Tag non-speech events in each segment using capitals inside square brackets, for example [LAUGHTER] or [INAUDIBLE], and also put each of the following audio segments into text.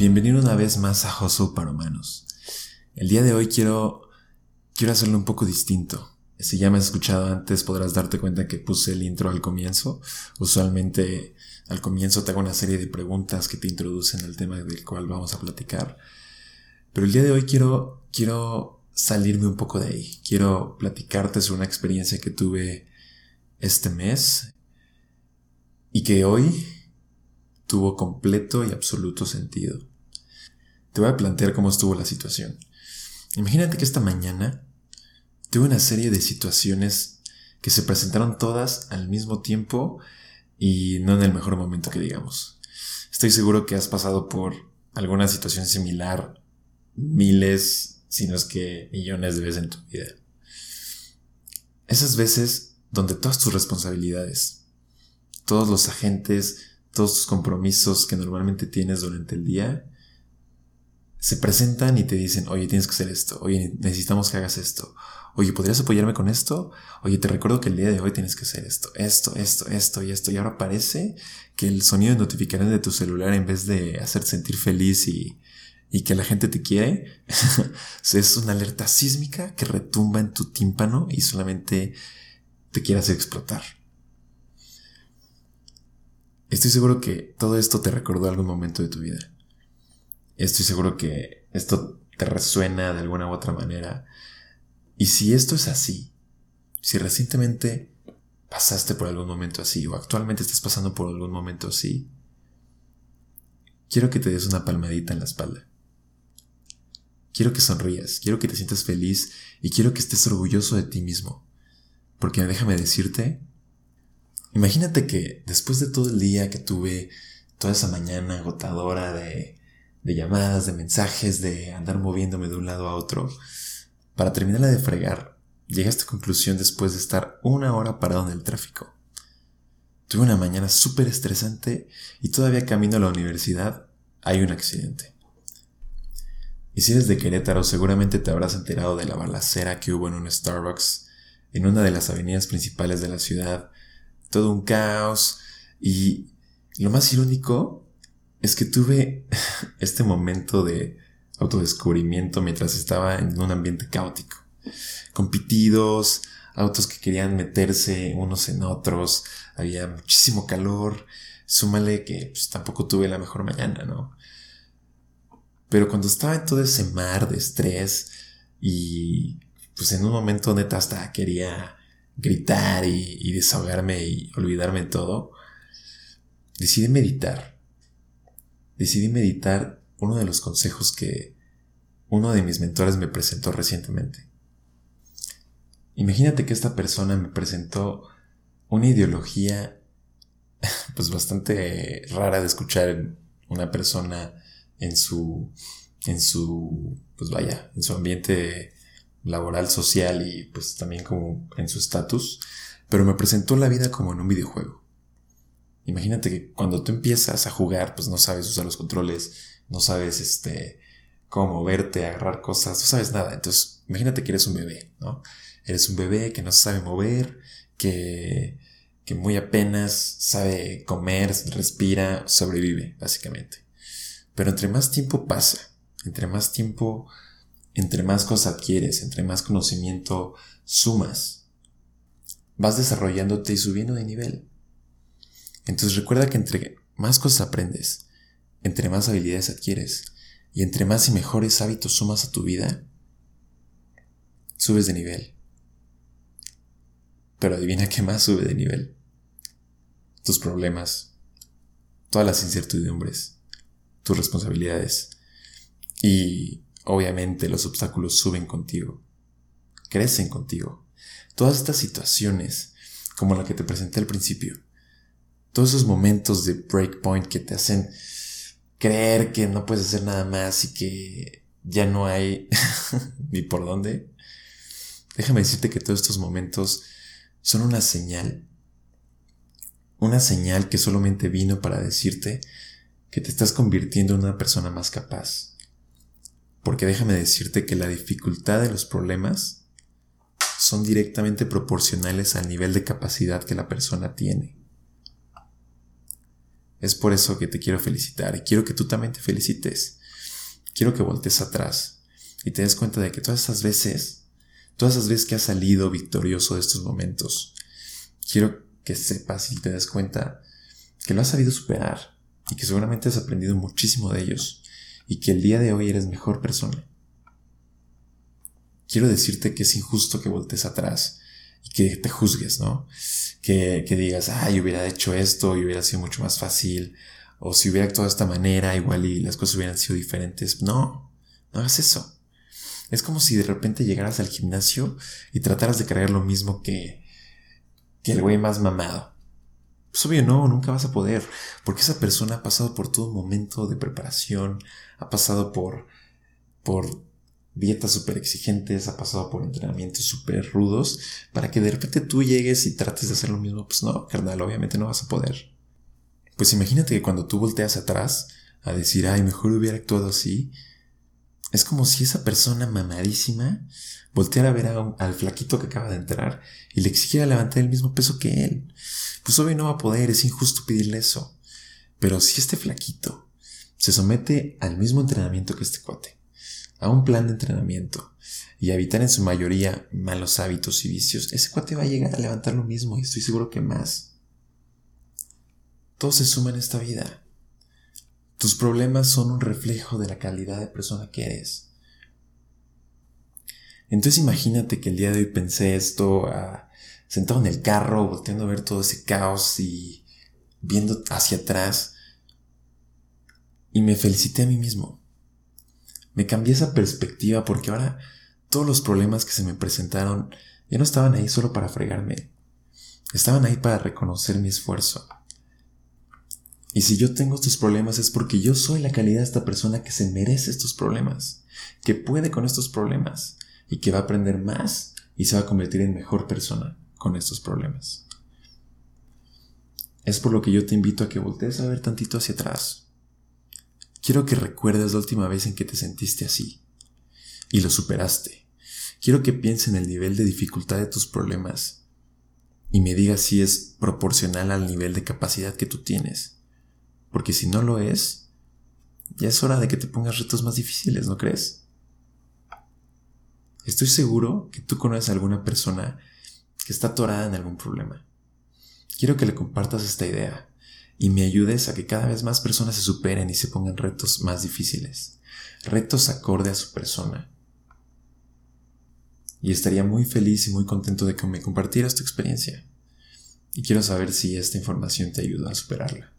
Bienvenido una vez más a Hustle para Humanos. El día de hoy quiero, quiero hacerlo un poco distinto. Si ya me has escuchado antes podrás darte cuenta que puse el intro al comienzo. Usualmente al comienzo te hago una serie de preguntas que te introducen al tema del cual vamos a platicar. Pero el día de hoy quiero, quiero salirme un poco de ahí. Quiero platicarte sobre una experiencia que tuve este mes y que hoy tuvo completo y absoluto sentido. Te voy a plantear cómo estuvo la situación. Imagínate que esta mañana tuve una serie de situaciones que se presentaron todas al mismo tiempo y no en el mejor momento que digamos. Estoy seguro que has pasado por alguna situación similar miles, si no es que millones de veces en tu vida. Esas veces donde todas tus responsabilidades, todos los agentes todos tus compromisos que normalmente tienes durante el día se presentan y te dicen, oye, tienes que hacer esto, oye, necesitamos que hagas esto, oye, ¿podrías apoyarme con esto? Oye, te recuerdo que el día de hoy tienes que hacer esto, esto, esto, esto y esto. Y ahora parece que el sonido de notificaciones de tu celular, en vez de hacerte sentir feliz y, y que la gente te quiere, [LAUGHS] es una alerta sísmica que retumba en tu tímpano y solamente te quiere hacer explotar. Estoy seguro que todo esto te recordó algún momento de tu vida. Estoy seguro que esto te resuena de alguna u otra manera. Y si esto es así, si recientemente pasaste por algún momento así o actualmente estás pasando por algún momento así, quiero que te des una palmadita en la espalda. Quiero que sonrías, quiero que te sientas feliz y quiero que estés orgulloso de ti mismo. Porque déjame decirte Imagínate que después de todo el día que tuve, toda esa mañana agotadora de, de llamadas, de mensajes, de andar moviéndome de un lado a otro, para terminarla de fregar, llegué a esta conclusión después de estar una hora parado en el tráfico. Tuve una mañana súper estresante y todavía camino a la universidad hay un accidente. Y si eres de Querétaro, seguramente te habrás enterado de la balacera que hubo en un Starbucks en una de las avenidas principales de la ciudad todo un caos. Y lo más irónico es que tuve [LAUGHS] este momento de autodescubrimiento mientras estaba en un ambiente caótico. Con pitidos, autos que querían meterse unos en otros, había muchísimo calor. Súmale que pues, tampoco tuve la mejor mañana, ¿no? Pero cuando estaba en todo ese mar de estrés y pues en un momento neta hasta quería gritar y, desahogarme y olvidarme de todo, decidí meditar. Decidí meditar uno de los consejos que uno de mis mentores me presentó recientemente. Imagínate que esta persona me presentó una ideología [LAUGHS] pues bastante rara de escuchar en una persona en su en su pues vaya, en su ambiente laboral, social y pues también como en su estatus, pero me presentó la vida como en un videojuego. Imagínate que cuando tú empiezas a jugar, pues no sabes usar los controles, no sabes este cómo moverte, agarrar cosas, no sabes nada. Entonces, imagínate que eres un bebé, ¿no? Eres un bebé que no sabe mover, que, que muy apenas sabe comer, respira, sobrevive, básicamente. Pero entre más tiempo pasa, entre más tiempo entre más cosas adquieres, entre más conocimiento sumas, vas desarrollándote y subiendo de nivel. Entonces recuerda que entre más cosas aprendes, entre más habilidades adquieres y entre más y mejores hábitos sumas a tu vida, subes de nivel. Pero adivina qué más sube de nivel. Tus problemas, todas las incertidumbres, tus responsabilidades y Obviamente los obstáculos suben contigo, crecen contigo. Todas estas situaciones, como la que te presenté al principio, todos esos momentos de breakpoint que te hacen creer que no puedes hacer nada más y que ya no hay [LAUGHS] ni por dónde, déjame decirte que todos estos momentos son una señal, una señal que solamente vino para decirte que te estás convirtiendo en una persona más capaz, porque déjame decirte que la dificultad de los problemas son directamente proporcionales al nivel de capacidad que la persona tiene. Es por eso que te quiero felicitar y quiero que tú también te felicites. Quiero que voltees atrás y te des cuenta de que todas esas veces, todas esas veces que has salido victorioso de estos momentos, quiero que sepas y te des cuenta que lo has sabido superar y que seguramente has aprendido muchísimo de ellos y que el día de hoy eres mejor persona. Quiero decirte que es injusto que voltees atrás y que te juzgues, ¿no? Que, que digas, ay, hubiera hecho esto y hubiera sido mucho más fácil, o si hubiera actuado de esta manera, igual y las cosas hubieran sido diferentes. No, no hagas eso. Es como si de repente llegaras al gimnasio y trataras de creer lo mismo que, que el güey más mamado. Pues obvio no, nunca vas a poder, porque esa persona ha pasado por todo un momento de preparación, ha pasado por, por dietas súper exigentes, ha pasado por entrenamientos súper rudos, para que de repente tú llegues y trates de hacer lo mismo, pues no, carnal, obviamente no vas a poder. Pues imagínate que cuando tú volteas atrás a decir, ay, mejor hubiera actuado así, es como si esa persona mamadísima volteara a ver al flaquito que acaba de entrar y le exigiera levantar el mismo peso que él. Pues obvio no va a poder, es injusto pedirle eso. Pero si este flaquito se somete al mismo entrenamiento que este cuate, a un plan de entrenamiento y evitar en su mayoría malos hábitos y vicios, ese cuate va a llegar a levantar lo mismo y estoy seguro que más. Todo se suma en esta vida. Tus problemas son un reflejo de la calidad de persona que eres. Entonces imagínate que el día de hoy pensé esto ah, sentado en el carro, volteando a ver todo ese caos y viendo hacia atrás. Y me felicité a mí mismo. Me cambié esa perspectiva porque ahora todos los problemas que se me presentaron ya no estaban ahí solo para fregarme. Estaban ahí para reconocer mi esfuerzo. Y si yo tengo estos problemas es porque yo soy la calidad de esta persona que se merece estos problemas, que puede con estos problemas y que va a aprender más y se va a convertir en mejor persona con estos problemas. Es por lo que yo te invito a que voltees a ver tantito hacia atrás. Quiero que recuerdes la última vez en que te sentiste así y lo superaste. Quiero que pienses en el nivel de dificultad de tus problemas y me digas si es proporcional al nivel de capacidad que tú tienes. Porque si no lo es, ya es hora de que te pongas retos más difíciles, ¿no crees? Estoy seguro que tú conoces a alguna persona que está atorada en algún problema. Quiero que le compartas esta idea y me ayudes a que cada vez más personas se superen y se pongan retos más difíciles, retos acorde a su persona. Y estaría muy feliz y muy contento de que me compartieras tu experiencia. Y quiero saber si esta información te ayuda a superarla.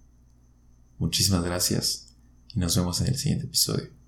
Muchísimas gracias y nos vemos en el siguiente episodio.